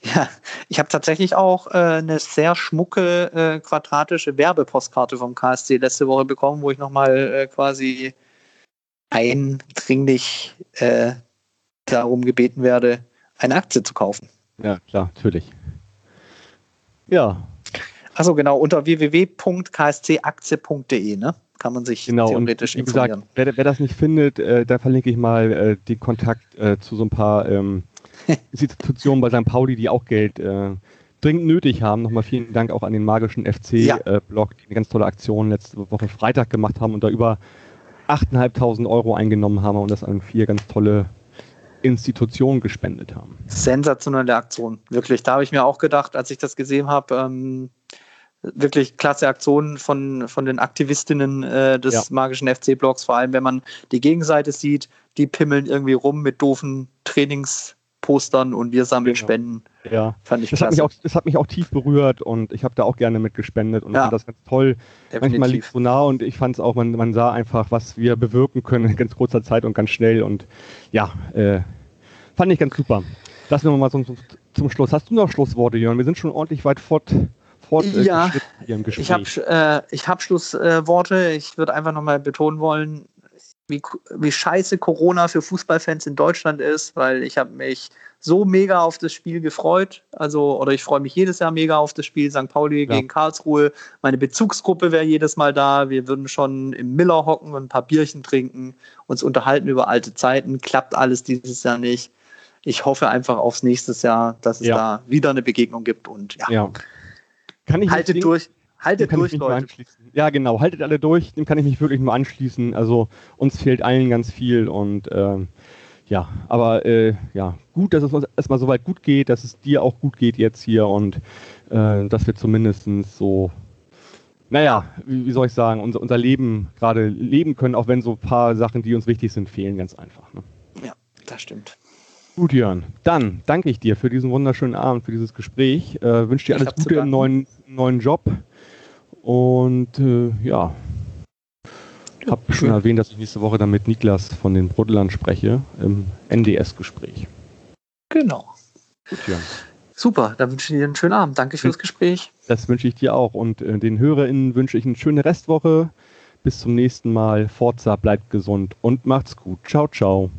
Ja, ich habe tatsächlich auch äh, eine sehr schmucke äh, quadratische Werbepostkarte vom KSC letzte Woche bekommen, wo ich nochmal äh, quasi eindringlich äh, darum gebeten werde, eine Aktie zu kaufen. Ja, klar, natürlich. Ja. Achso, genau, unter www.kscaktie.de, ne? Kann man sich genau, theoretisch und, wie informieren. Gesagt, wer, wer, das nicht findet, äh, da verlinke ich mal äh, den Kontakt äh, zu so ein paar ähm, [laughs] Institutionen bei St. Pauli, die auch Geld äh, dringend nötig haben. Nochmal vielen Dank auch an den magischen FC-Blog, ja. Äh, die eine ganz tolle Aktion letzte Woche Freitag gemacht haben und da über 8.500 Euro eingenommen haben und das an vier ganz tolle Institutionen gespendet haben. Sensationelle Aktion, wirklich. Da habe ich mir auch gedacht, als ich das gesehen habe, ähm, wirklich klasse Aktionen von, von den Aktivistinnen äh, des ja. magischen FC-Blogs, vor allem wenn man die Gegenseite sieht, die pimmeln irgendwie rum mit doofen Trainings- Postern und wir sammeln genau. Spenden. Ja, fand ich das Hat mich auch, das hat mich auch tief berührt und ich habe da auch gerne mitgespendet und ja. fand das ganz toll. Definitiv. Manchmal liegt es so nah und ich fand es auch, man, man sah einfach, was wir bewirken können in ganz kurzer Zeit und ganz schnell und ja, äh, fand ich ganz super. Lassen wir mal zum, zum Schluss. Hast du noch Schlussworte, Jörn? Wir sind schon ordentlich weit fort. fort äh, ja, Gespräch. ich habe äh, hab Schlussworte. ich würde einfach nochmal betonen wollen, wie, wie scheiße Corona für Fußballfans in Deutschland ist, weil ich habe mich so mega auf das Spiel gefreut. Also, oder ich freue mich jedes Jahr mega auf das Spiel St. Pauli ja. gegen Karlsruhe. Meine Bezugsgruppe wäre jedes Mal da. Wir würden schon im Miller hocken und ein paar Bierchen trinken, uns unterhalten über alte Zeiten. Klappt alles dieses Jahr nicht. Ich hoffe einfach aufs nächste Jahr, dass es ja. da wieder eine Begegnung gibt und ja. ja. Kann ich haltet durch. Haltet durch, Leute. Ja, genau. Haltet alle durch. Dem kann ich mich wirklich nur anschließen. Also uns fehlt allen ganz viel und ähm, ja, aber äh, ja, gut, dass es uns erstmal so weit gut geht, dass es dir auch gut geht jetzt hier und äh, dass wir zumindest so, naja, wie, wie soll ich sagen, unser, unser Leben gerade leben können, auch wenn so ein paar Sachen, die uns wichtig sind, fehlen ganz einfach. Ne? Ja, das stimmt. Gut, Jörn. Dann danke ich dir für diesen wunderschönen Abend, für dieses Gespräch. Äh, wünsche dir alles Gute im neuen, neuen Job. Und äh, ja, ich habe schon erwähnt, dass ich nächste Woche dann mit Niklas von den Brodelern spreche im NDS-Gespräch. Genau. Gut, Jan. Super, dann wünsche ich dir einen schönen Abend. Danke fürs Gespräch. Das wünsche ich dir auch. Und äh, den HörerInnen wünsche ich eine schöne Restwoche. Bis zum nächsten Mal. Forza, bleibt gesund und macht's gut. Ciao, ciao.